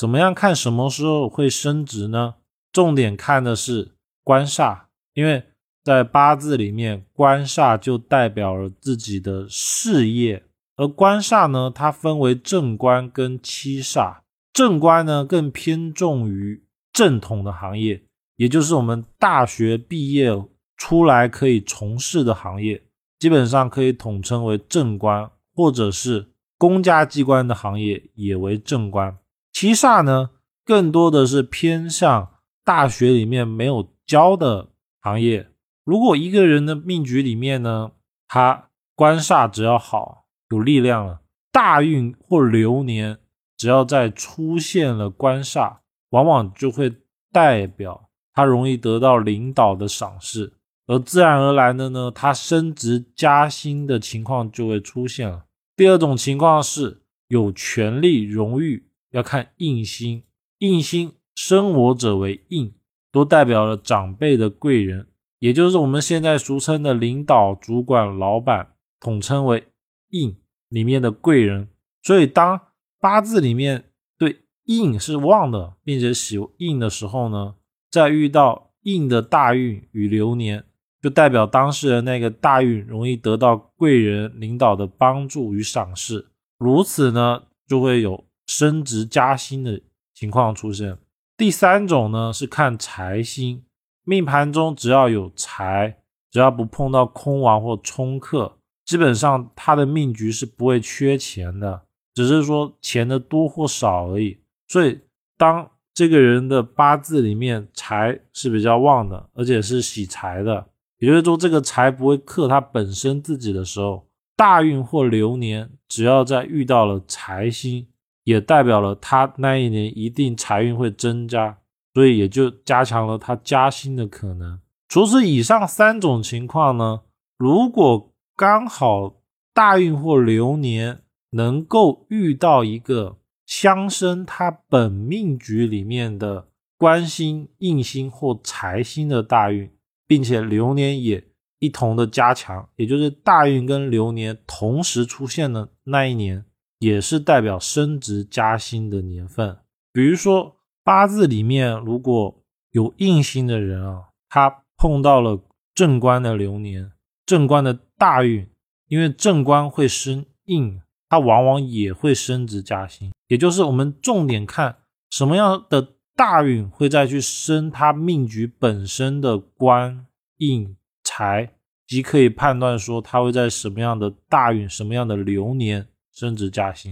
怎么样看什么时候会升值呢？重点看的是官煞，因为在八字里面，官煞就代表了自己的事业，而官煞呢，它分为正官跟七煞。正官呢更偏重于正统的行业，也就是我们大学毕业出来可以从事的行业，基本上可以统称为正官，或者是公家机关的行业也为正官。七煞呢，更多的是偏向大学里面没有教的行业。如果一个人的命局里面呢，他官煞只要好，有力量了，大运或流年，只要在出现了官煞，往往就会代表他容易得到领导的赏识，而自然而然的呢，他升职加薪的情况就会出现了。第二种情况是有权力、荣誉。要看印星，印星生我者为印，都代表了长辈的贵人，也就是我们现在俗称的领导、主管、老板，统称为印里面的贵人。所以，当八字里面对印是旺的，并且喜印的时候呢，在遇到印的大运与流年，就代表当事人那个大运容易得到贵人、领导的帮助与赏识，如此呢，就会有。升职加薪的情况出现。第三种呢是看财星，命盘中只要有财，只要不碰到空亡或冲克，基本上他的命局是不会缺钱的，只是说钱的多或少而已。所以当这个人的八字里面财是比较旺的，而且是喜财的，也就是说这个财不会克他本身自己的时候，大运或流年只要在遇到了财星。也代表了他那一年一定财运会增加，所以也就加强了他加薪的可能。除此以上三种情况呢，如果刚好大运或流年能够遇到一个相生他本命局里面的官星、印星或财星的大运，并且流年也一同的加强，也就是大运跟流年同时出现的那一年。也是代表升职加薪的年份。比如说八字里面如果有印星的人啊，他碰到了正官的流年，正官的大运，因为正官会生印，他往往也会升职加薪。也就是我们重点看什么样的大运会再去升他命局本身的官印财，即可以判断说他会在什么样的大运、什么样的流年。升职加薪。